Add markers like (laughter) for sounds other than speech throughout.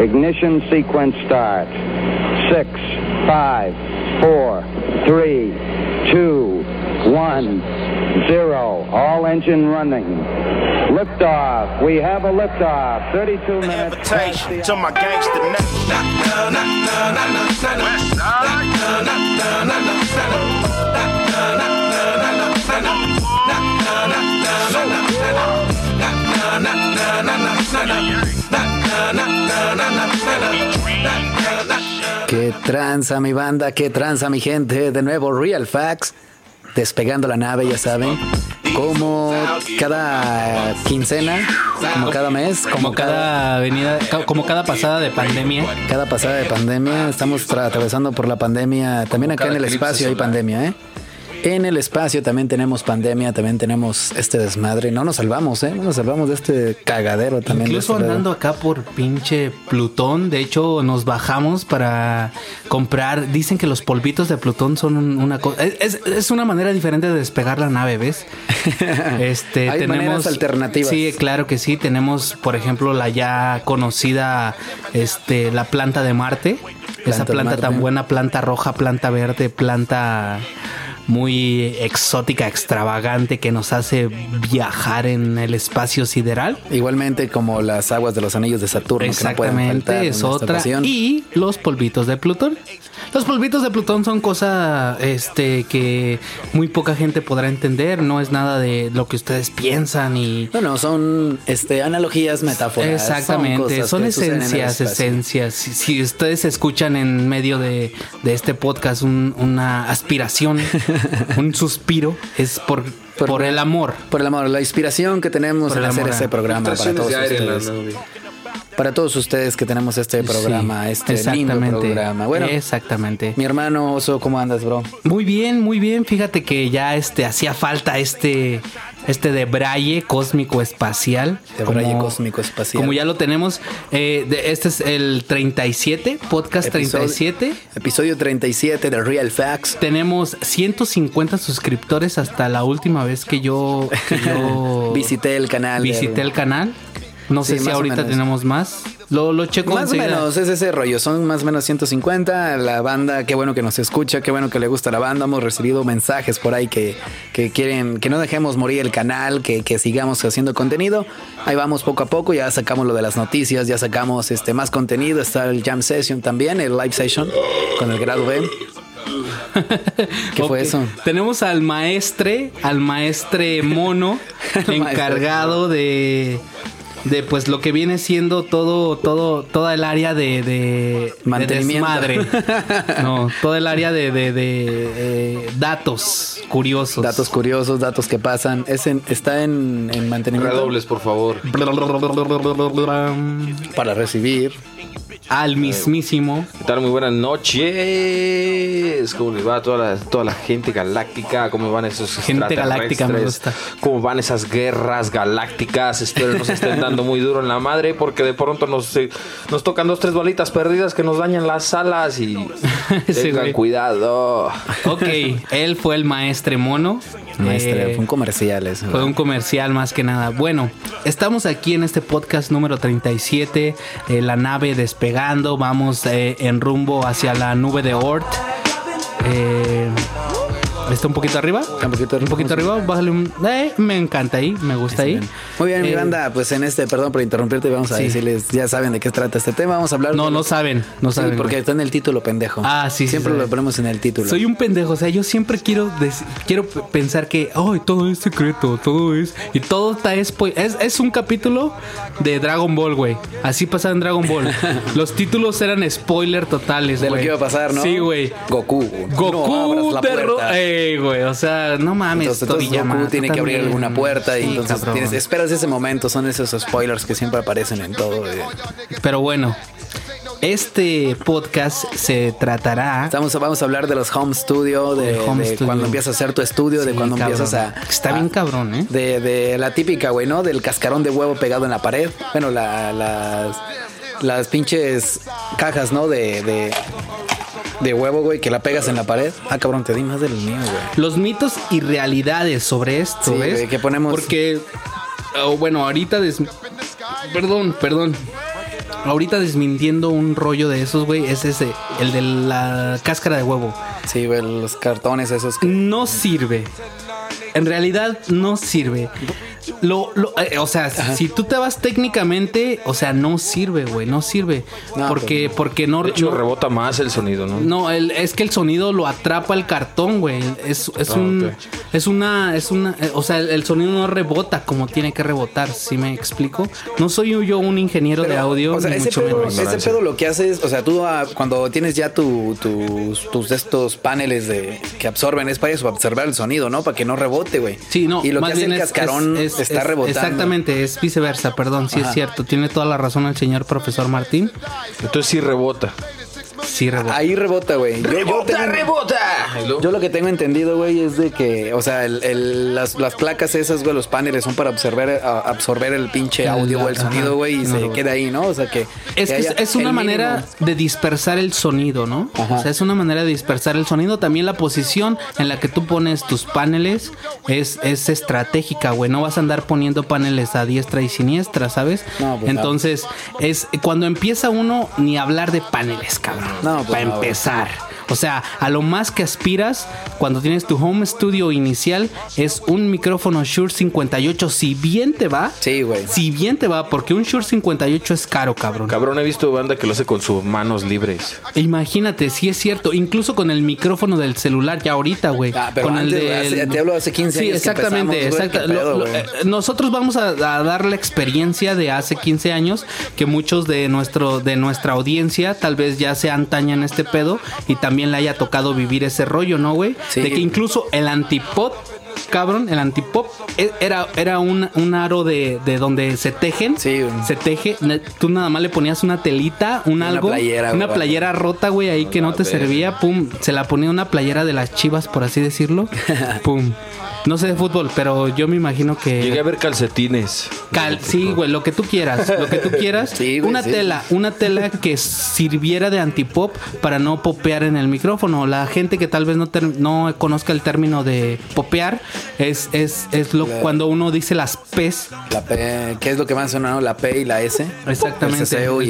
Ignition sequence start. Six, five, four, three, two, one, zero. All engine running. Liftoff. We have a liftoff. 32 minutes. past the- Invitation to my gangster Qué tranza mi banda, qué tranza mi gente. De nuevo, Real Facts. Despegando la nave, ya saben. Como cada quincena, como cada mes, Como cada venida, ca- como cada pasada de pandemia. cada pasada de pandemia. Estamos tra- atravesando por la pandemia. También acá en el espacio hay pandemia, ¿eh? En el espacio también tenemos pandemia, también tenemos este desmadre. No nos salvamos, ¿eh? No nos salvamos de este cagadero también. Incluso este lado. andando acá por pinche Plutón, de hecho nos bajamos para comprar. Dicen que los polvitos de Plutón son un- una cosa. Es, es una manera diferente de despegar la nave, ¿ves? (laughs) Este, Hay maneras alternativas. Sí, claro que sí. Tenemos, por ejemplo, la ya conocida, este, la planta de Marte. Esa Planta tan buena, planta roja, planta verde, planta muy exótica, extravagante, que nos hace viajar en el espacio sideral. Igualmente como las aguas de los anillos de Saturno. que no Exactamente, en es otra. Y los polvitos de Plutón. Los polvitos de Plutón son cosa este, que muy poca gente podrá entender. No es nada de lo que ustedes piensan y. Bueno, son este, analogías, metáforas. Exactamente, son, esencias, esencias. Si, si ustedes escuchan en medio de, de este podcast un- una aspiración, (laughs) un suspiro, es por, Por- por el amor. Por el amor, la inspiración que tenemos en hacer amor, este programa para todos ustedes. Para todos ustedes que tenemos este programa, Sí, este lindo programa. Bueno, exactamente. mi hermano Oso, ¿cómo andas, bro? Muy bien, muy bien. Fíjate que ya este hacía falta este este de braille cósmico espacial. Debraye Como- cósmico espacial. Como ya lo tenemos, eh, de- este es el 37, podcast Episodio- 37. Episodio 37 de Real Facts. Tenemos 150 suscriptores hasta la última vez que yo, que yo (laughs) Visité el canal. visité el canal. No Sí, sé si ahorita tenemos más. Lo, lo checo Más o menos, es ese rollo. Son más o menos 150. La banda, qué bueno que nos escucha, qué bueno que le gusta la banda. Hemos recibido mensajes por ahí que, que quieren que no dejemos morir el canal, que, que sigamos haciendo contenido. Ahí vamos poco a poco. Ya sacamos lo de las noticias, ya sacamos este más contenido. Está el Jam Session también, el Live Session con el grado B. (laughs) ¿Qué fue eso? Tenemos al maestre, al maestre mono, (laughs) encargado de de pues lo que viene siendo todo todo toda el área de, de, de Mantenimiento. desmadre. (laughs) no, todo el área de, de, de, eh, datos curiosos. Datos curiosos, datos que pasan. Es en- está en, en mantenimiento Redobles, por favor. para recibir. Al mismísimo. ¿Qué tal? Muy buenas noches. ¿Cómo les va a toda la, toda la gente galáctica? ¿Cómo van esos Gente galáctica me gusta. ¿Cómo van esas guerras galácticas? Espero nos estén (laughs) dando muy duro en la madre porque de pronto nos, eh, nos tocan dos, tres bolitas perdidas que nos dañan las alas y (laughs) Sí, tengan güey. cuidado. Ok, (laughs) él fue el maestre mono. Maestre, Eh, fue un comercial ese. Fue un comercial más que nada. Bueno, estamos aquí en este podcast número 37, eh, la nave despegando, vamos eh, en rumbo hacia la nube de Oort. Eh, ¿Está un poquito arriba? Está un poquito Un poquito arriba, bájale un... Eh, me encanta ahí, me gusta ahí. Muy bien, mi Eh, banda, pues en este, perdón por interrumpirte, vamos a Sí. decirles, ya saben de qué trata este tema, vamos a hablar No, de- no saben, no Sí, saben. porque está en el título, pendejo. Ah, sí, Siempre sí. lo ponemos en el título. Soy un pendejo, o sea, yo siempre quiero dec- quiero pensar que, ay, todo es secreto, todo es y todo está es es un capítulo de Dragon Ball, güey. Así pasaba en Dragon Ball. (laughs) Los títulos eran spoiler totales, de lo que iba a pasar, ¿no? Sí, güey. Goku. Goku no la Ey, güey, o sea, no mames, Entonces, entonces Goku tú tiene que abrir alguna puerta y Sí, entonces tienes- esperas ese momento, son esos spoilers que siempre aparecen en todo. eh. Pero bueno, este podcast se tratará Estamos, vamos a hablar de los home studio, de, home de studio. cuando empiezas a hacer tu estudio, de Sí, cuando cabrón. empiezas a... Está a- bien cabrón, ¿eh? De, de la típica, güey, ¿no? Del cascarón de huevo pegado en la pared. Bueno, la- las, las pinches cajas, ¿no? De, de, de huevo, güey, que la pegas en la pared. Ah, cabrón, te di más del mío, güey. los mitos y realidades sobre esto, Sí, ¿ves? güey, que ponemos- Porque, oh, bueno, ahorita... des- Perdón, perdón. ahorita desmintiendo un rollo de esos, güey, es ese, el de la cáscara de huevo. Sí, güey, los cartones esos que... No sirve. En realidad no sirve. Lo, lo- eh, o sea, si tú te vas técnicamente, o sea, no sirve, güey, no sirve. No, porque, pues porque no, De hecho, no- rebota más el sonido, ¿no? no, el- es que el sonido lo atrapa el cartón, güey. Es, es Ah, un, ok. es una, es una, eh, o sea, el, el sonido no rebota como tiene que rebotar, ¿sí me explico? No soy yo un ingeniero de Pero, audio, O sea, ni ese mucho pedo, menos. ese pedo lo que hace es, o sea, tú ah, cuando tienes ya tu- tus, tus de estos paneles de que absorben, es para eso, absorber el sonido, ¿no? Para que no rebote, güey. Sí, no, Y lo más que hace bien el es- cascarón es- es- está es- rebotando. Exactamente, es viceversa, perdón, sí Ajá. es cierto. Tiene toda la razón el señor profesor Martín. Entonces sí rebota. Sí, rebota. Ahí rebota, güey. Yo- yo ¡Rebota, tengo- Yo lo que tengo entendido, güey, es de que, o sea, el- el- las, las placas esas, güey, los paneles son para absorber, a- absorber el pinche audio o el sonido, güey, y no se queda ahí, ¿no? O sea, que... Es, que es, una manera mínimo. de dispersar el sonido, ¿no? Ajá. O sea, es una manera de dispersar el sonido. También la posición en la que tú pones tus paneles es, es estratégica, güey. No vas a andar poniendo paneles a diestra y siniestra, ¿sabes? No, pues no. Entonces, es cuando empieza uno ni hablar de paneles, cabrón. No, pues para no, güey. O sea, a lo más que aspiras cuando tienes tu home studio inicial es un micrófono Shure 58. Si bien te va, Sí, güey. si bien te va, porque un Shure 58 es caro, cabrón. Cabrón, he visto banda que lo hace con sus manos libres. Imagínate, si es cierto, incluso con el micrófono del celular ya ahorita, güey. Ah, pero con antes, güey, hace- te hablo hace 15 sí, años que exactamente, empezamos, güey, exacta- qué lo- pedo, lo- güey. eh, nosotros vamos a, a dar la experiencia de hace 15 años que muchos de nuestro de nuestra audiencia tal vez ya se antañan este pedo y también le haya tocado vivir ese rollo, ¿no, güey? Sí. De que incluso el antipop Cabrón, el antipop e- era, era un, un aro de, de donde se tejen. Sí, güey. Se teje. Tú nada más le ponías una telita, un Una algo. playera, una güey. playera rota, güey, ahí que no te ver. servía. Pum. Se la ponía una playera de las chivas, por así decirlo. (laughs) Pum. No sé de fútbol, pero yo me imagino que. Llegué a ver calcetines. Cal- sí, güey, lo que tú quieras, lo que tú (laughs) quieras. Sí, güey, una sí. tela, una tela que sirviera de antipop para no popear en el micrófono. La gente que tal vez no, no conozca el término de popear es, es, es lo La- cuando uno dice las P's. La P, ¿qué es lo que más suena? no? La P y la S. Exactamente. El ceseo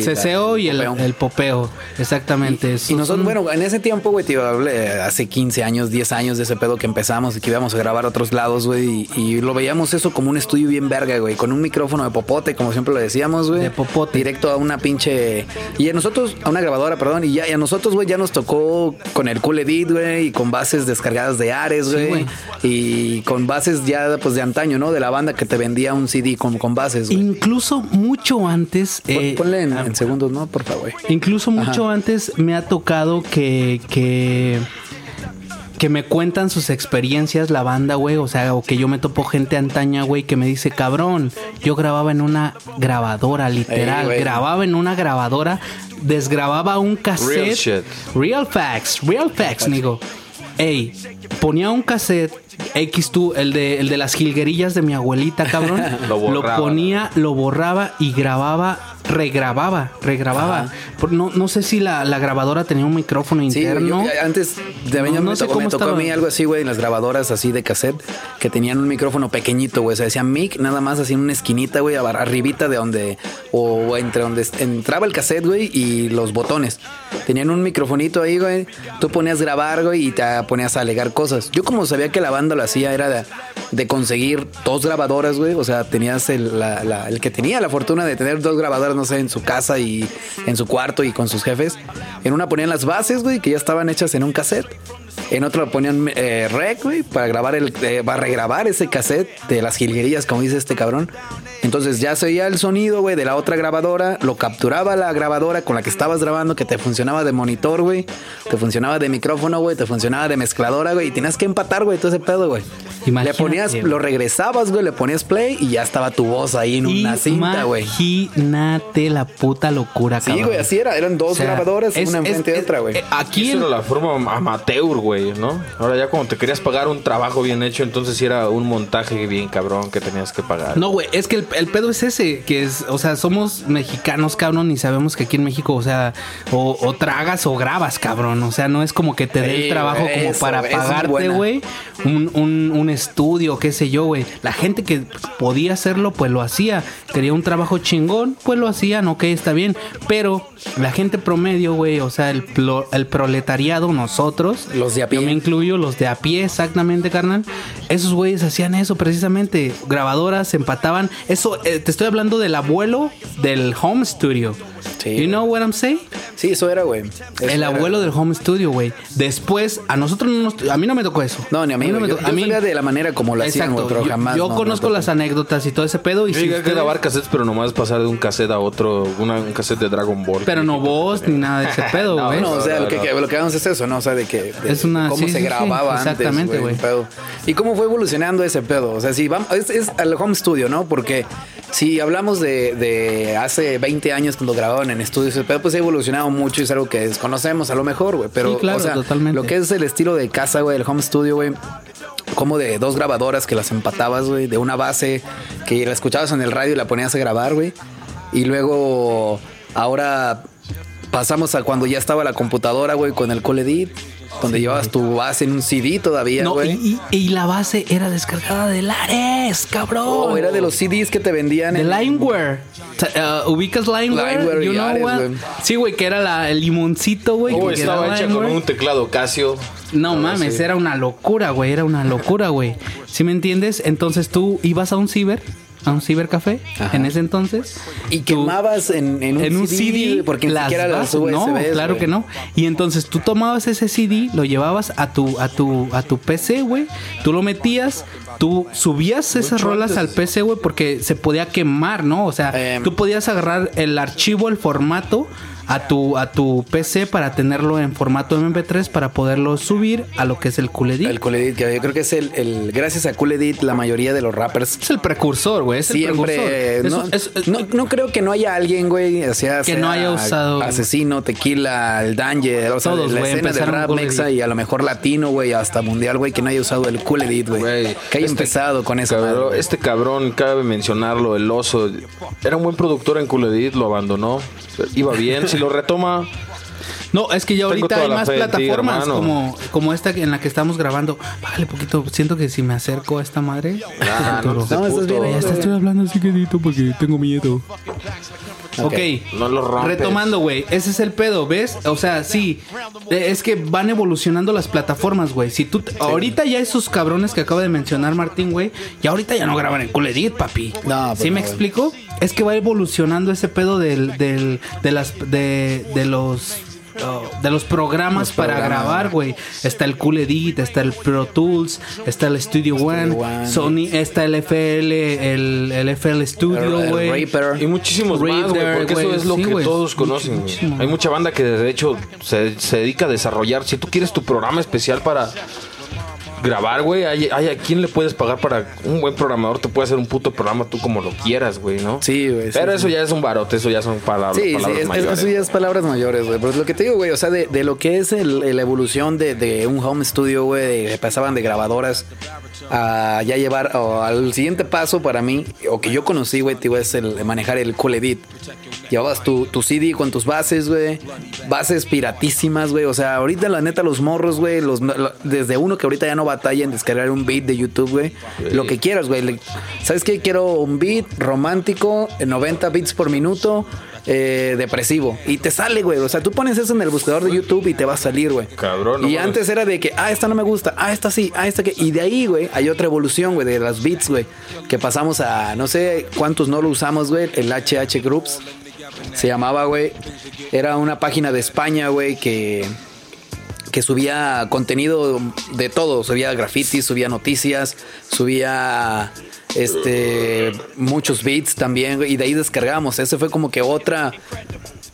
y, el y el, popeo. el popeo. Exactamente. Y Son- nosotros, son- bueno, en ese tiempo, güey, tío, hablé, hace 15 años, 10 años de ese pedo que empezamos y que íbamos a grabar a otros lados, güey, y, y lo veíamos eso como un estudio bien verga, güey, con un micrófono de popote, como siempre lo decíamos, güey. De popote. Directo a una pinche... Y a nosotros, a una grabadora, perdón, y ya y a nosotros, güey, ya nos tocó con el Cool Edit, güey, y con bases descargadas de Ares, güey. y con bases ya, pues, de antaño, ¿no? De la banda que te vendía un CD con, con bases, güey. Incluso mucho antes. Eh, Ponle en, ah, en segundos, ¿no? Por favor. Incluso mucho antes me ha tocado que, que, que me cuentan sus experiencias la banda, güey. O sea, o que yo me topo gente antaña, güey, que me dice, cabrón, yo grababa en una grabadora, literal. Grababa en una grabadora, desgrababa un cassette. Real shit. Real facts, real facts, nigo. Ey, ponía un cassette X tú, el de, el de las jilguerillas de mi abuelita, cabrón. (laughs) Lo borraba. ponía, lo borraba y grababa, regrababa, regrababa. Por- no, no sé si la, la grabadora tenía un micrófono Sí, interno. yo- antes de No, me, no sé tocó, cómo me tocó a estaba. mí algo así, güey, en las grabadoras así de cassette, que tenían un micrófono pequeñito, güey. O sea, decía mic, nada más así en una esquinita, güey, arribita de donde, o entre donde entraba el cassette, güey, y los botones. Tenían un microfonito ahí, güey. Tú ponías grabar, güey, y te ponías a alegar Yo como sabía que la banda lo hacía era de, conseguir dos grabadoras, güey. O sea, tenías el, la- la- el que tenía la fortuna de tener dos grabadoras, no sé, en su casa y en su cuarto y con sus jefes. En una ponían las bases, güey, que ya estaban hechas en un cassette. En otro le ponían eh, rec, güey, para grabar el, eh, para regrabar ese cassette de las jilguerías, como dice este cabrón. Entonces ya se oía el sonido, güey, de la otra grabadora, lo capturaba la grabadora con la que estabas grabando, que te funcionaba de monitor, güey, te funcionaba de micrófono, güey, te funcionaba de mezcladora, güey, y tenías que empatar, güey, todo ese pedo, güey. Le Imagínate, ponías, lo regresabas, güey, le ponías play y ya estaba tu voz ahí en una cinta, güey. Imagínate la puta locura, Sí, cabrón. güey, así era, eran dos O sea, grabadoras, es- una es- enfrente de otra, güey. eh, Aquí Eso era la forma amateur, güey, ¿no? Ahora ya como te querías pagar un trabajo bien hecho, entonces sí era un montaje bien cabrón que tenías que pagar. No, güey, es que el, el pedo es ese, que es, o sea, somos mexicanos, cabrón, y sabemos que aquí en México, o sea, o, o tragas o grabas, cabrón. O sea, no es como que te dé Sí, el trabajo como eso, para esa buena. güey, un, un, un estudio, qué sé yo, güey. La gente que podía hacerlo, pues lo hacía. Quería un trabajo chingón, pues lo hacían, ok, está bien. Pero la gente promedio, güey, o sea, el, plo- el proletariado, nosotros. Los de a pie. Yo me incluyo, los de a pie, exactamente, carnal. Esos güeyes hacían eso precisamente. Grabadoras, empataban. Eso, eh, te estoy hablando del abuelo del home studio. Sí, you güey. know what I'm saying? Sí, eso era, güey. El era. abuelo del home studio, güey. Después, a nosotros no nos, a mí no me tocó eso. No, ni a mí, no güey. me Yo, tocó. yo sabía de la manera como lo hacían, güey, pero Yo- jamás. yo no, conozco no, las anécdotas y todo ese pedo. Y Yo si llegué a grabar cassettes, pero nomás pasar de un cassette a otro, una- un cassette de Dragon Ball. Pero no voz ni nada de ese pedo, No, (laughs) güey. No, o sea, No, lo que, no. que- lo que vamos es eso, ¿no? O sea, de que de Es una- cómo sí, se sí, sí, grababa exactamente, antes, güey. el pedo. Y cómo fue evolucionando ese pedo. O sea, sí, vamos, es, es al home studio, ¿no? Porque si hablamos de, de hace 20 años cuando en estudios, pedo pues ha evolucionado mucho y es algo que desconocemos a lo mejor, güey. Pero, Sí, claro, o sea, totalmente. lo que es el estilo de casa, güey, el home studio, güey. Como de dos grabadoras que las empatabas, güey, de una base que la escuchabas en el radio y la ponías a grabar, güey. Y luego, ahora pasamos a cuando ya estaba la computadora, güey, con el Call Donde llevabas tu base en un CD todavía, No, güey. y, y- y la base era descargada de Lares, cabrón. O era de los CDs que te vendían De en Limeware. Uh, ¿Ubicas Limeware? Limeware You y know Ares, what? Sí, güey, que era la, el limoncito, güey. Oh, que estaba hecha con un teclado Casio. No mames, era una locura, güey, era una locura, güey. ¿Sí me entiendes? Entonces tú ibas a un ciber, a un cibercafé, Ajá. en ese entonces. Y quemabas en, en un en un CD, porque ni las siquiera las bases- no, USBs, claro que no. Y entonces tú tomabas ese CD, lo llevabas a tu a tu a tu PC, güey. Tú lo metías, tú subías esas rolas al PC, güey, porque se podía quemar, ¿no? O sea, Em. tú podías agarrar el archivo, el formato a tu a tu PC para tenerlo en formato MP3 para poderlo subir a lo que es el Cool Edit. El Cool Edit, que yo creo que es el, el- gracias a Cool Edit, la mayoría de los rappers es el precursor, güey, el siempre precursor. no, Eso- es- no, no creo que no haya alguien, güey, o sea, Que sea no haya usado- asesino, tequila, el Danger, o sea, Todos, la güey, escena empezaron rap mexa y a lo mejor latino, güey, hasta mundial, güey, que no haya usado el Cool Edit, güey. Güey, Que haya este empezado con esa Cabrón, este cabrón, cabe mencionarlo, el oso. Era un buen productor en Cool Edit, lo abandonó. Iba bien, (laughs) si lo retoma. No, es que ya ahorita hay más ti, plataformas como, como esta en la que estamos grabando. Bájale poquito, siento que si me acerco a esta madre. Ah, no, (laughs) Arturo. No, estás puto. bien, Ya hasta estoy hablando así quedito porque tengo miedo. Ok. No lo. Retomando, güey. Ese es el pedo, ¿ves? O sea, sí. Es que van evolucionando las plataformas, güey. Si tú. Ahorita ya esos cabrones que acaba de mencionar Martín, güey. Ya ahorita ya no graban en Cool Edit, papi. No, pues ¿Sí me no, güey. Es que va evolucionando ese pedo del, del, de las. de, de los. de los programas Los para programas, grabar, güey. Está el Cool Edit, está el Pro Tools, está el Studio One, One. Sony, está el FL, el, el FL Studio, güey. Y muchísimos más, güey, porque eso es lo sí, que todos conocen. muchísimo. Hay mucha banda que de hecho se, se dedica a desarrollar. Si tú quieres tu programa especial para grabar, güey, hay, hay a quién le puedes pagar para un buen programador te puede hacer un puto programa tú como lo quieras, güey, ¿no? Sí, güey. Pero sí. eso ya es un barote, eso ya son palabras, Sí, sí, palabras es- es- mayores. eso ya es palabras mayores, güey. Pero es lo que te digo, güey, o sea, de, de lo que es el- la evolución de, de un home studio, güey, de- pasaban de grabadoras a ya llevar o al siguiente paso para mí, o que yo conocí, güey, digo, es el manejar el Cool Edit. Llevabas tu, tu CD con tus bases, güey, bases piratísimas, güey. O sea, ahorita la neta los morros, güey, los, lo- desde uno que ahorita ya no batalla en descargar un beat de YouTube, güey. Lo que quieras, güey. ¿Sabes qué? Quiero un beat romántico, eh, 90 beats por minuto, eh, depresivo. Y te sale, güey. O sea, tú pones eso en el buscador de YouTube y te va a salir, güey. Cabrón, no Y antes era de que, ah, esta no me gusta, ah, esta sí, ah, esta que. Y de ahí, güey, hay otra evolución, güey, de las beats, güey. Que pasamos a, no sé cuántos no lo usamos, güey, el HH Groups. Se llamaba, güey. Era una página de España, güey, que que subía contenido de todo, subía grafitis, subía noticias, subía este muchos beats también, güey, y de ahí descargamos. Ese fue como que otra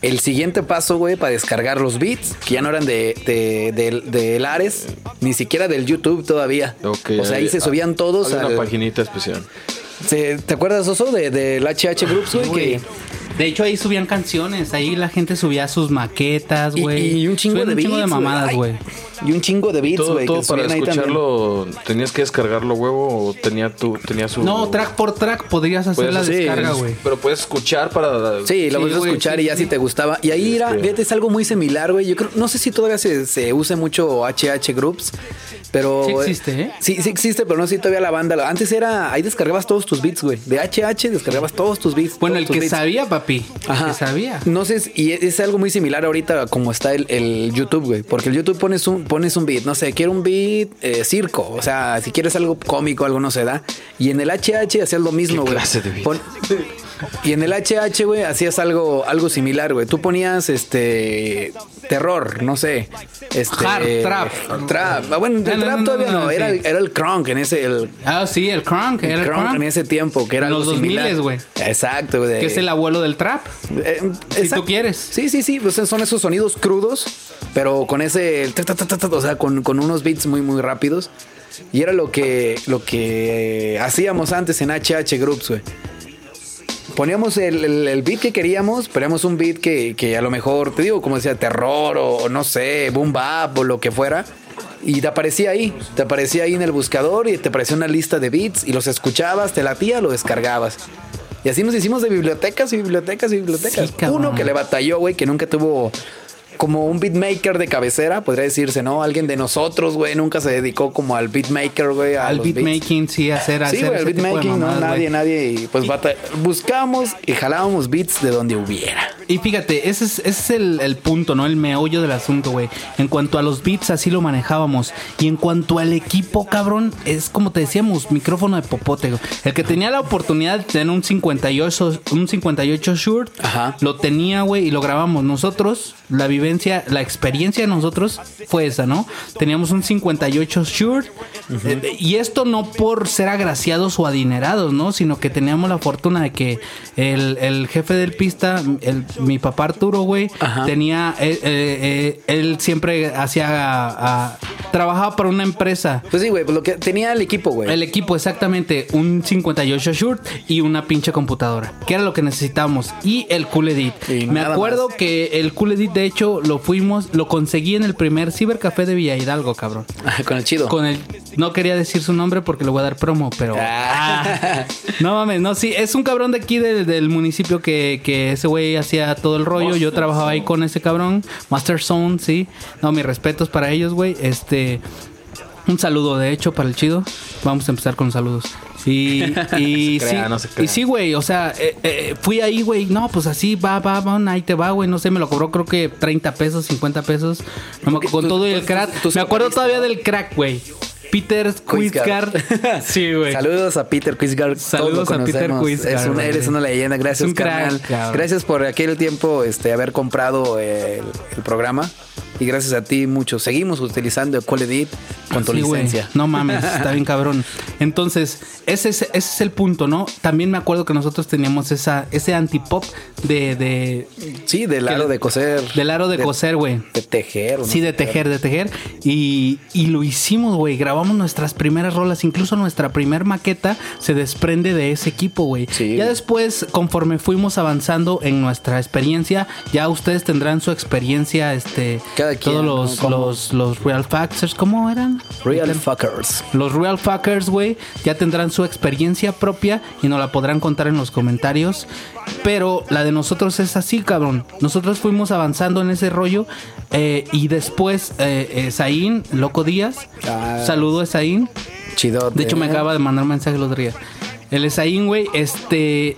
el siguiente paso, güey, para descargar los beats, que ya no eran de, de, de, de Lares, ni siquiera del YouTube todavía. Ok, o sea, ahí hay- se subían todos hay al- una paginita especial. ¿Te acuerdas, Oso, de, del HH Groups, güey? güey. que- De hecho, ahí subían canciones. Ahí la gente subía sus maquetas, güey. y un chingo Subían de un chingo beats, de mamadas, güey. Y un chingo de beats, Todo, güey. todo para escucharlo, tenías que descargarlo, huevo, o tenía tu, tenía su... No, track por track podrías hacer la hacer- descarga, sí, güey. Pero puedes escuchar para... Sí, lo Sí, puedes escuchar sí, y ya sí. si te gustaba. Y ahí era, fíjate, es algo muy similar, güey. Yo creo, no sé si todavía se, se use mucho HH Groups, Pero. Sí existe, ¿eh? Sí, sí existe, pero no sé si todavía la banda. Antes era. Ahí descargabas todos tus beats, güey. De HH descargabas todos tus beats. Bueno, el que beats. sabía, papi. Ajá. El que sabía. No sé, y es algo muy similar ahorita como está el, el YouTube, güey. Porque el YouTube pones un, pones un beat, no sé, quiero un beat eh, circo. O sea, si quieres algo cómico, algo no se da. Y en el HH hacías lo mismo, ¿Qué güey. clase de beat? Pon- y en el HH, güey, hacías algo, algo similar, güey. Tú ponías este terror, no sé. Este, Hard, trap. Trap. Ah, Bueno, el No, trap no, todavía no, era, sí. el, era el crunk en ese, el, Ah, sí, el crunk. Era el crunk crunk. en ese tiempo, que era Los algo 2000s, similar. güey. Exacto, güey. Que es el abuelo del trap. eh, Si exacto. tú quieres. Sí, sí, sí. Pues son esos sonidos crudos, pero con ese. ta, ta, ta, ta, ta, o sea, con, con unos beats muy, muy rápidos. Y era lo que, lo que eh, hacíamos antes en HH Groups, güey. Poníamos el, el- el beat que queríamos, poníamos un beat que, que a lo mejor, te digo, como decía, terror o, no sé, boom bap o lo que fuera. Y te aparecía ahí, te aparecía ahí en el buscador y te aparecía una lista de beats y los escuchabas, te latía, lo descargabas. Y así nos hicimos de bibliotecas y bibliotecas y bibliotecas. Sí. Uno que le batalló, güey, que nunca tuvo como un beatmaker de cabecera, podría decirse, ¿no? Alguien de nosotros, güey, nunca se dedicó como al beatmaker, güey. Al beatmaking, sí, hacer, Sí, hacer güey, ese tipo de beatmaking, no, nadie, güey. nadie. Y pues bata- buscábamos y jalábamos beats de donde hubiera. Y fíjate, ese es, ese es el, el punto, ¿no? El meollo del asunto, güey. En cuanto a los beats, así lo manejábamos. Y en cuanto al equipo, cabrón, es como te decíamos, micrófono de popote. güey. El que tenía la oportunidad de tener un 58, un 58 Shure, Ajá. lo tenía, güey, y lo grabamos. Nosotros, la vivencia, la experiencia de nosotros fue esa, ¿no? Teníamos un 58 Shure. eh, y esto no por ser agraciados o adinerados, ¿no? Sino que teníamos la fortuna de que el, el jefe del pista, el, mi papá Arturo, güey, tenía, eh, eh, eh, él siempre hacía, trabajaba para una empresa. Pues sí, güey, pues lo que tenía el equipo, güey. El equipo, exactamente, un 58 Shure y una pinche computadora, que era lo que necesitábamos. Y el Cool Edit. Y Me acuerdo más. que el Cool Edit, de hecho, lo fuimos, lo conseguí en el primer cibercafé de Villa Hidalgo, cabrón. (laughs) Con el chido. Con el. No quería decir su nombre porque le voy a dar promo, pero. Ah. Ah. no mames, no, sí, es un cabrón de aquí del, del municipio que, que ese güey hacía todo el rollo. Yo trabajaba ahí con ese cabrón. Master Zone, sí. No, mis respetos para ellos, güey. Este. Un saludo, de hecho, para el chido. Vamos a empezar con saludos. Y, y se crea, sí, no se crea. y sí, güey, o sea, eh, eh, fui ahí, güey, no, pues así, va, va, va, ahí te va, güey, no sé, me lo cobró creo que 30 pesos, 50 pesos, no me- con tú- todo el crack. tú- tú me acuerdo todavía del crack, güey. Peter Quizgar. (laughs) sí, güey. Saludos a Peter Quizgar. Saludos a Peter. Quizgar, Es un- güey. eres una leyenda. Gracias, un crack, carnal. cabrón. Gracias por aquel tiempo este, haber comprado el, el programa. Y gracias a ti mucho. Seguimos utilizando Call Edit con tu Sí, licencia. No mames, (laughs) está bien cabrón. Entonces, ese es, ese es el punto, ¿no? También me acuerdo que nosotros teníamos esa, ese antipop de, de, Sí, del aro de coser. del aro de, coser, güey. De tejer. ¿no? Sí, de tejer, de tejer. Y, y lo hicimos, güey. Grabamos nuestras primeras rolas. Incluso nuestra primer maqueta se desprende de ese equipo, güey. Sí. Ya después, conforme fuimos avanzando en nuestra experiencia, ya ustedes tendrán su experiencia, este... Cada quien, todos los, los, los Real Factors, ¿cómo eran? Real fuckers. Los Real Fuckers, güey, ya tendrán su experiencia propia y nos la podrán contar en los comentarios. Pero la de nosotros es así, cabrón. Nosotros fuimos avanzando en ese rollo. eh, y después, eh, eh, Zain, Loco Díaz, Ah. saludo a Zain. Chido. De hecho, me acaba de mandar un mensaje el otro día. El Esaín, güey, este.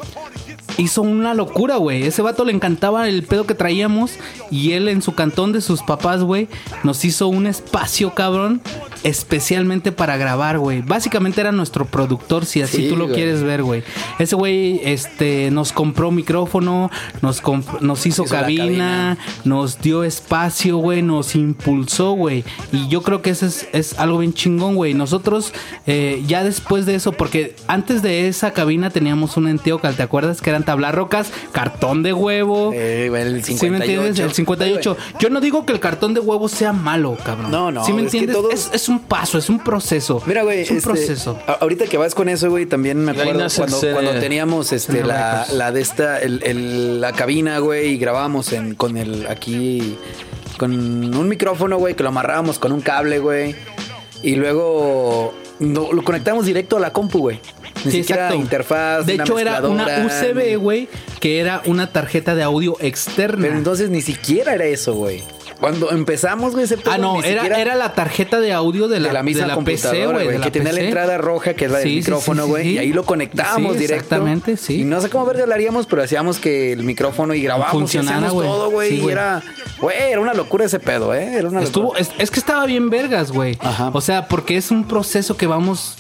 Hizo una locura, güey. Ese vato le encantaba el pedo que traíamos. Y él en su cantón de sus papás, güey, nos hizo un espacio, cabrón, especialmente para grabar, güey. Básicamente era nuestro productor, si así Sí, tú lo quieres ver, güey. Ese güey, este, nos compró micrófono, nos, comp- nos hizo, cabina, cabina. nos dio espacio, güey, nos impulsó, güey. Y yo creo que eso es, es algo bien chingón, güey. Nosotros, eh, ya después de eso, porque antes de esa cabina teníamos un Enteocal, ¿te acuerdas? Que eran tablarrocas, cartón de huevo. Eh, güey, el 58. ¿Sí me entiendes? El 58. Yo no digo que el cartón de huevo sea malo, cabrón. No, no, ¿Sí me es que entiendes? todos- Es, es un paso, es un proceso. Mira, güey, Es un este, proceso. a- ahorita que vas con eso, güey, también me acuerdo cuando, teníamos este la, la de esta, el, el- la cabina, güey, y grabábamos en, con el aquí con un micrófono, güey, que lo amarrábamos con un cable, güey. Y luego no, lo conectamos directo a la compu, güey. Ni Sí, siquiera exacto. interfaz. De una hecho, era una ni- güey, que era una tarjeta de audio externa. Pero entonces ni siquiera era eso, güey. Cuando empezamos, güey, ese pedo Ah, no, era, era la tarjeta de audio de la, de la misma de la PC, computadora, güey. güey, de la que tenía la PC. entrada roja, que es la del Sí, sí, micrófono, sí, güey, sí. y ahí lo conectábamos Sí, directo. exactamente, sí. Y no sé cómo verga lo haríamos, pero hacíamos que el micrófono y grabábamos Funcionara, y hacíamos güey. todo, güey, Sí, y era, güey, era una locura ese pedo, ¿eh? Era una Estuvo, locura. es, es que estaba bien vergas, güey. Ajá. O sea, porque es un proceso que vamos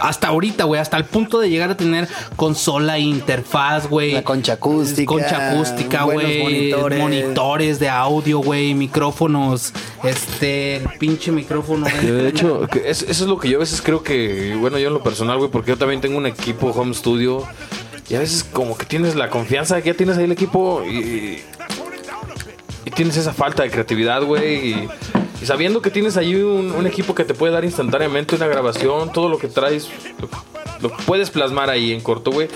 hasta ahorita, güey, hasta el punto de llegar a tener consola, interfaz, güey. La concha acústica, Concha acústica, güey. monitores. Monitores. de audio, güey. Micrófonos. Este, el pinche micrófono. Que De hecho, eso es lo que yo a veces creo que, bueno, yo en lo personal, güey, porque yo también tengo un equipo home studio y a veces como que tienes la confianza de que ya tienes ahí el equipo y, y tienes esa falta de creatividad, güey, y, y sabiendo que tienes ahí un, un equipo que te puede dar instantáneamente una grabación, todo lo que traes, lo, lo puedes plasmar ahí en corto, güey.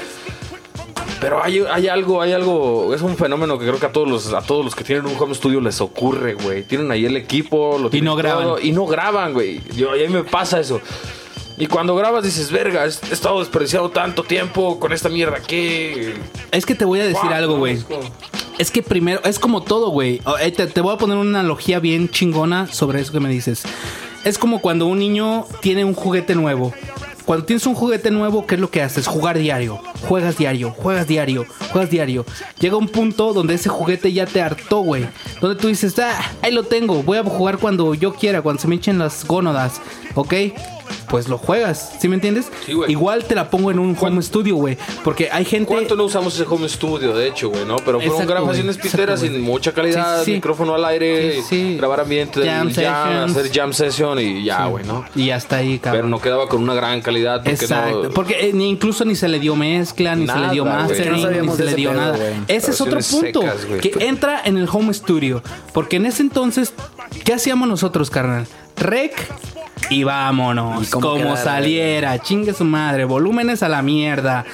Pero hay, hay algo, hay algo, es un fenómeno que creo que a todos los, a todos los que tienen un home studio les ocurre, güey. Tienen ahí el equipo, lo tienen no graban. todo, y no graban, güey. Yo, y a mí me pasa eso. Y cuando grabas dices, verga, he estado desperdiciado tanto tiempo con esta mierda que... Es que te voy a decir Wow, algo, güey. Es que primero, es como todo, güey. Oh, eh, Te, te voy a poner una analogía bien chingona sobre eso que me dices. Es como cuando un niño tiene un juguete nuevo. Cuando tienes un juguete nuevo, ¿qué es lo que haces? Jugar diario. Juegas diario, juegas diario, juegas diario. Llega un punto donde ese juguete ya te hartó, güey. Donde tú dices, ah, ahí lo tengo. Voy a jugar cuando yo quiera, cuando se me echen las gónadas. ¿Ok? Pues lo juegas, ¿sí me entiendes? Sí, güey. Igual te la pongo en un home studio, güey. Porque hay gente... ¿Cuánto no usamos ese home studio, de hecho, güey, no? Pero fueron Exacto, grabaciones güey. piteras Exacto, sin mucha calidad, Sí, sí, sí. micrófono al aire, Sí, sí. grabar ambiente, Jam jam, hacer jam session y ya, güey, ¿no? Y hasta ahí, cabrón. Pero no quedaba con una gran calidad porque Exacto, no... porque eh, ni incluso ni se le dio mezcla, ni se le dio mastering, No ni se de le ese dio pedo, nada. güey. Ese es otro punto secas, que entra en el home studio, porque en ese entonces, ¿qué hacíamos nosotros, carnal? Rec y vámonos, ¿Y cómo como saliera, chingue su madre, volúmenes a la mierda,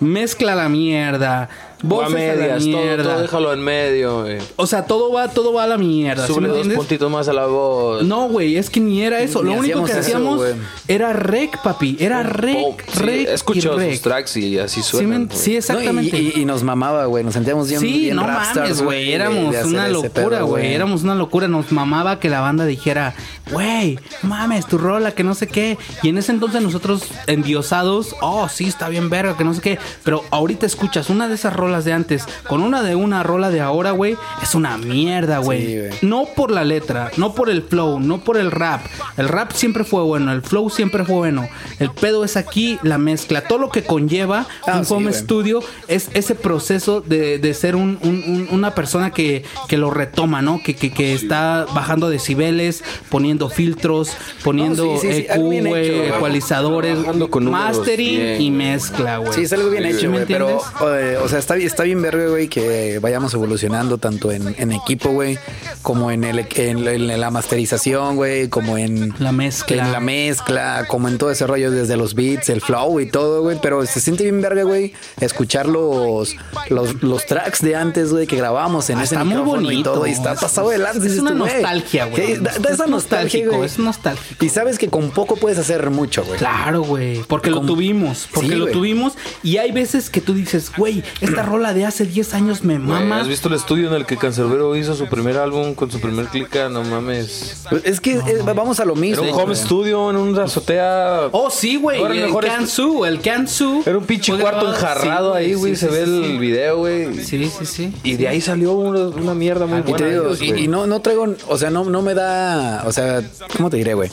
mezcla a la mierda, O a medias, todo, déjalo en medio, güey. O sea, todo va, todo va a la mierda, ¿sí Sube dos entiendes? puntitos más a la voz. No, güey, es que ni era eso. Ni Lo único que hacíamos eso, hacíamos güey. era rec, papi. Era rec, Oh, sí, rec escuchado y sus tracks y así Sí, güey. sí, exactamente. No, y, y- y nos mamaba, güey. Nos sentíamos bien, Sí, bien no mames, güey. Éramos de una locura, güey. Éramos una locura. Nos mamaba que la banda dijera, güey, mames, tu rola, que no sé qué. Y en ese entonces nosotros endiosados, oh, sí, está bien verga, que no sé qué. Pero ahorita escuchas una de esas rolas de antes con una de una rola de ahora, güey. Es una mierda, güey. Sí, no por la letra, no por el flow, no por el rap. El rap siempre fue bueno, el flow siempre fue bueno. El pedo es aquí la mezcla. Todo lo que conlleva Ah, un sí, home güey. estudio es ese proceso de, de ser un- un- un- una persona que, que lo retoma, ¿no? Que, que, que está bajando decibeles, poniendo filtros, poniendo No, sí, sí, sí, algo bien EQ, hecho, güey. ecualizadores, mastering bien, y mezcla, güey. Sí, es algo bien ¿Sí hecho, me güey. Pero, eh, o sea, está, bien- está bien verga, güey, que vayamos evolucionando tanto en, en equipo, güey, como en, el, en, la- en la masterización, güey, como en La mezcla. en la mezcla, como en todo ese rollo desde los beats, el flow y todo, güey. Pero se siente bien verga, güey, escuchar los, los, los tracks de antes, güey, que grabábamos en Ah, ese está muy bonito. y todo. Y está Es- pasado de lanza. es una tú, nostalgia, güey. Da, da Es esa nostalgia, güey. es nostálgico. Y sabes que con poco puedes hacer mucho, güey. Claro, güey. Porque lo tuvimos. Porque Sí, lo tuvimos. Y hay veces que tú dices, güey, esta rola de hace 10 años me mama. ¿Has visto el estudio en el que Cancerbero hizo su primer álbum con su primer clica? No mames. Es que eh, vamos a lo Era mismo. un home güey. studio en una azotea. Oh, sí, güey. El es- Kansu, el Kansu. Era un pinche cuarto enjarrado sí, ahí, güey. sí, se sí, ve sí, el video, güey. Sí, sí, sí. Y de ahí salió una, una mierda muy Y buena. te digo, ellos, y, y no, no traigo, o sea, no, no me da, o sea, ¿cómo te diré, güey?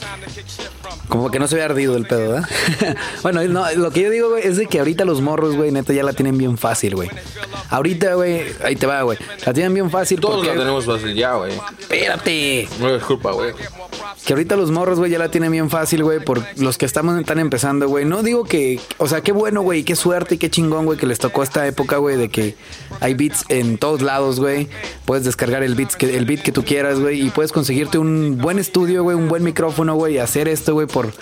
Como que no se ve ardido el pedo, ¿verdad? (laughs) bueno, no, lo que yo digo, güey, es de que ahorita los morros, güey, neta, ya la tienen bien fácil, güey. Ahorita, güey, ahí te va, güey. La tienen bien fácil Todos porque... la tenemos fácil ya, güey. Espérate. No es culpa, güey. Que ahorita los morros, güey, ya la tienen bien fácil, güey, por los que estamos tan empezando, güey. No digo que, o sea, qué bueno, güey, qué suerte y qué chingón, güey, que les tocó esta época, güey, de que hay beats en todos lados, güey. Puedes descargar el beats que el beat que tú quieras, güey, y puedes conseguirte un buen estudio, güey, un buen micrófono, güey, y hacer esto, güey, por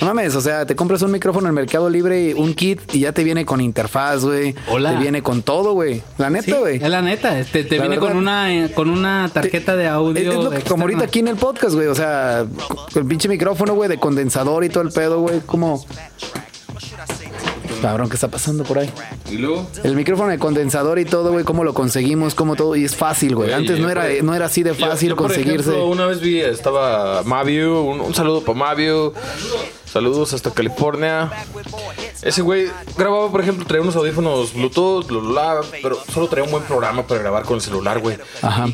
no mames, o sea, te compras un micrófono en Mercado Libre, un kit y ya te viene con interfaz, güey. Hola. Te viene con todo, güey. La neta, güey. es la neta. Te, te La viene con una, eh, con una tarjeta de audio. Es, es lo que, como ahorita aquí en el podcast, güey. O sea, con el pinche micrófono, güey, de condensador y todo el pedo, güey. Como. Cabrón, ¿qué está pasando por ahí? Y luego, El micrófono de condensador y todo, güey, cómo lo conseguimos, cómo todo. Y es fácil, güey. Antes no eh, era, no era así de Yo- fácil yo, por conseguirse. ejemplo, una vez vi, estaba Mavio, un, un saludo para Mavio. Saludos hasta California. Ese güey grababa, por ejemplo, traía unos audífonos Bluetooth, bla, bla, bla, pero solo traía un buen programa para grabar con el celular, güey. Ajá.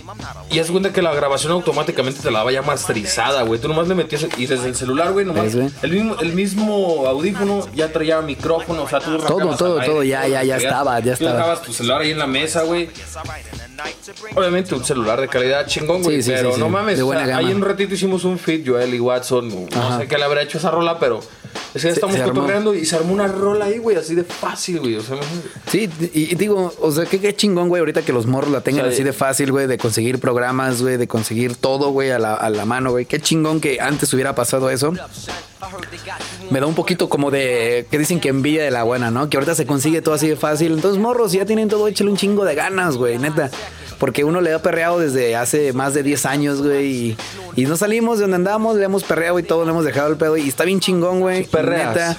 Y haz cuenta que la grabación automáticamente te la daba ya masterizada, güey. Tú nomás le metías y desde el celular, güey, nomás. El mismo, el mismo audífono ya traía micrófono, o sea, tú todo, al aire, todo, ya, todo ya, ya estaba, ya Tú estaba. dejabas tu celular ahí en la mesa, güey. Obviamente un celular de calidad chingón, güey. Sí, sí, pero sí, no mames. De o sea, ahí en un ratito hicimos un feed, Joel y Watson. No sé qué le habrá hecho esa rola, pero. Es que ya estamos cotorreando y se armó una rola ahí, güey, así de fácil, güey. O sea, Sí, y, y digo, o sea, qué, qué chingón, güey, ahorita que los morros la tengan O sea, así de fácil, güey, de conseguir programas, güey, de conseguir todo, güey, a la, a la mano, güey. Qué chingón que antes hubiera pasado eso. Me da un poquito como de, que dicen que envidia de la buena, ¿no? Que ahorita se consigue todo así de fácil. Entonces, morros, ya tienen todo, échale un chingo de ganas, güey, neta. Porque uno le ha perreado desde hace más de 10 años, güey, y, y no salimos de donde andamos, le hemos perreado y todo, le hemos dejado el pedo. Y está bien chingón, güey. Neta.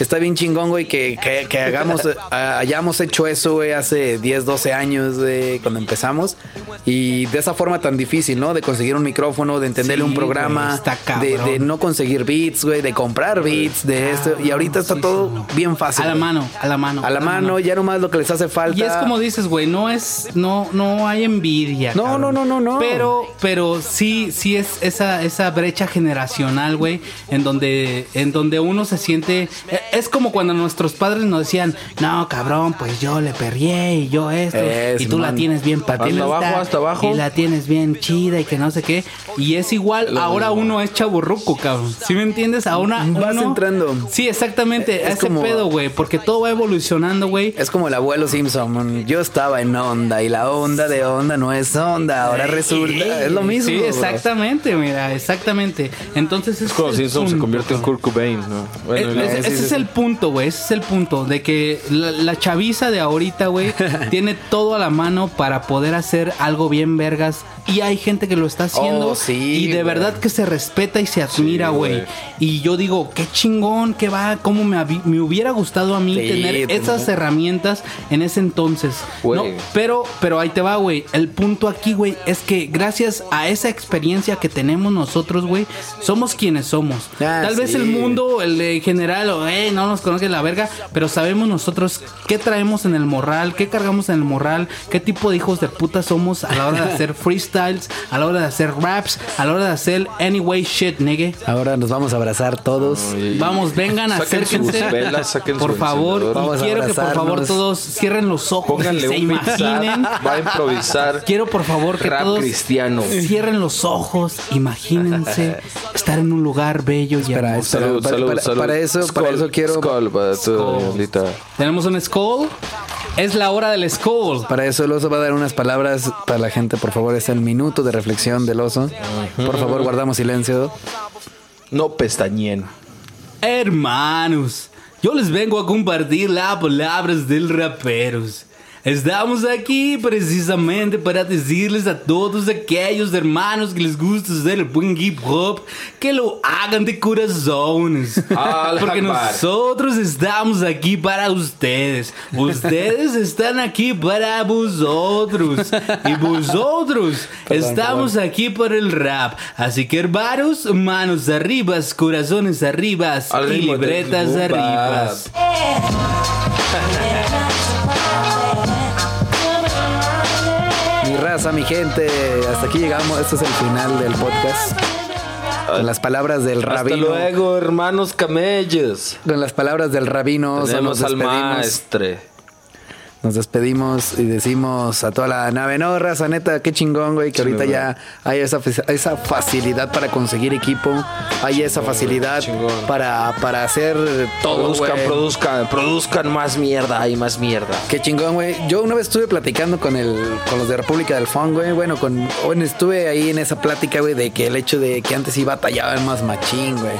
Está bien chingón, güey, que, que, que hagamos, eh, hayamos hecho eso, güey, hace 10, 12 años, güey, cuando empezamos. Y de esa forma tan difícil, ¿no? De conseguir un micrófono, de entenderle Sí, un programa, güey, está de, de no conseguir beats, güey, de comprar beats, de esto. Y ahorita está todo bien fácil. A la güey. mano, a la mano. A la mano, ya nomás lo que les hace falta. Y es como dices, güey, no es, no, no hay envidia. No, cabrón. no, no, no, no. Pero, pero sí, sí es esa, esa brecha generacional, güey, en donde, en donde uno se siente. eh, Es como cuando nuestros padres nos decían, no, cabrón, pues yo le perrié y yo esto, Es, y tú la man. tienes bien Hasta patilista, abajo, hasta abajo. y la tienes bien chida y que no sé qué. Y es igual, ahora uno es chaburruco, cabrón. ¿Sí me entiendes? Ahora Vas uno- entrando. Sí, exactamente. Es ese como- pedo, güey, porque todo va evolucionando, güey. Es como el abuelo Simpson. Yo estaba en onda y la onda de onda no es onda. Ahora resulta. Es lo mismo. Sí, bro. exactamente, mira, exactamente. Entonces es como el si Simpson se punto, convierte en. Kurt Cobain, ¿no? Bueno, Eh, ese sí, ese sí, es sí. el punto, güey. Ese es el punto. De que la, la chaviza de ahorita, güey, (laughs) tiene todo a la mano para poder hacer algo bien vergas. Y hay gente que lo está haciendo. Oh, sí, y de verdad que se respeta y se admira, güey. y yo digo, qué chingón, qué va, cómo me, hubiera gustado a mí Sí, tener esas herramientas en ese entonces. No, pero, pero ahí te va, güey. El punto aquí, güey, es que gracias a esa experiencia que tenemos nosotros, güey, somos quienes somos. Ah, Tal vez el mundo, el general, o eh, no nos conoce la verga, pero sabemos nosotros qué traemos en el morral, qué cargamos en el morral, qué tipo de hijos de puta somos a la hora de hacer (laughs) freestyles, a la hora de hacer raps, a la hora de hacer anyway shit, nigga. Ahora nos vamos a abrazar todos. y- Vamos, vengan, Saquen acérquense. sus velas, saquen por su favor. Vamos y a quiero que por favor todos cierren los ojos Pónganle y se imaginen. Va a improvisar. Quiero por favor que Rap todos cristiano. cierren los ojos, imagínense (laughs) estar en un lugar bello y Espera, hermoso. Salud, para- salud, para- salud. para eso- para eso quiero- Skull para tu Skull. Tenemos un skull. Es la hora del skull. Para eso el oso va a dar unas palabras para la gente. Por favor, es el minuto de reflexión del oso. Por favor, guardamos silencio. No pestañen. Hermanos, yo les vengo a compartir las palabras del raperos. Estamos aquí precisamente para decirles a todos aquellos hermanos que les gusta hacer el buen hip hop que lo hagan de corazones. (laughs) Porque nosotros estamos aquí para ustedes. Ustedes están aquí para vosotros. Y vosotros (laughs) estamos aquí por el rap. Así que hermanos, manos arriba, corazones arriba y libretas arriba. Raza, mi gente. Hasta aquí llegamos. Este es el final del podcast. Con las palabras del Hasta rabino. luego, hermanos camellos. Con las palabras del rabino. Tenemos nos al maestre. Nos despedimos y decimos a toda la nave, no, raza neta, qué chingón, güey, que Sí, ahorita ya hay esa, esa facilidad para conseguir equipo, hay esa facilidad chingón. para, para hacer todo, Produzcan, güey. produzcan, produzcan más mierda y más mierda. Qué chingón, güey. Yo una vez estuve platicando con el, con los de República del Funk, güey. Bueno, con, bueno, estuve ahí en esa plática, güey, de que el hecho de que antes sí batallaban más machín, güey.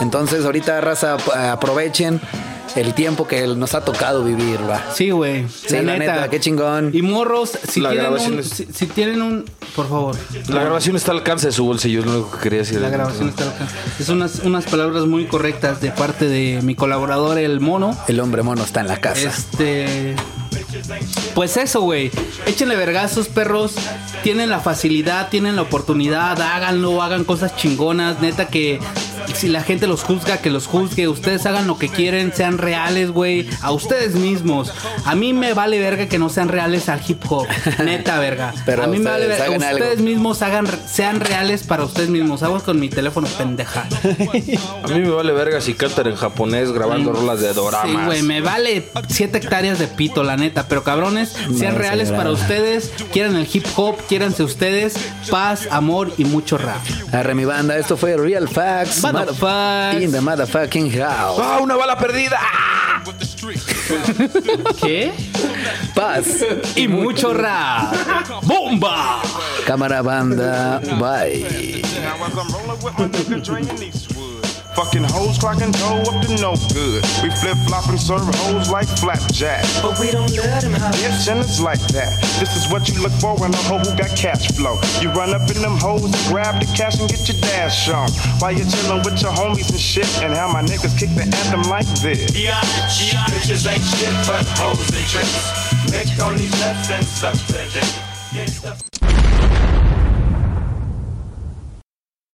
Entonces, ahorita, raza, ap- aprovechen. El tiempo que nos ha tocado vivir, va. Sí, güey. Sí, la neta, qué chingón. Y morros, si La tienen un, es- si, si tienen un, por favor. La grabación está al alcance de su bolsillo, es lo único que quería decir. La grabación está acá. Es unas, unas palabras muy correctas de parte de mi colaborador, el mono. El hombre mono está en la casa. Este. Pues eso, güey. Échenle vergazos, perros. Tienen la facilidad, tienen la oportunidad. Háganlo, hagan cosas chingonas. Neta que si la gente los juzga, que los juzgue. Ustedes hagan lo que quieren, sean reales, güey. A ustedes mismos. A mí me vale verga que no sean reales al hip hop. (laughs) Neta, verga. Pero a mí me vale ustedes verga. Ustedes algo. mismos hagan, sean reales para ustedes mismos. Hago con mi teléfono pendeja. A mí me vale verga si cantan en japonés grabando rolas de doramas. Sí, güey, me vale 7 hectáreas de pito, la neta. Pero cabrones, sean No, reales señora. para ustedes. Quieran el hip hop, quiéranse ustedes. Paz, amor y mucho rap. Arre mi banda, esto fue Real Facts. Motherfucks. In the motherfucking house. ¡Ah, una bala perdida! ¿Qué? Paz. Y mucho rap. ¡Bomba! Cámara banda. Bye. Fucking hoes clocking dough up to no good. We flip flop and serve hoes like flapjack. But we don't let him have Bitch, and it's like that. This is what you look for in a hoe who got cash flow. You run up in them hoes, and grab the cash and get your dash on. While you're chillin' with your homies and shit. And how my niggas kick the anthem like this. Bitches ain't shit but hoes and tricks. Nick on these nuts and such bitches.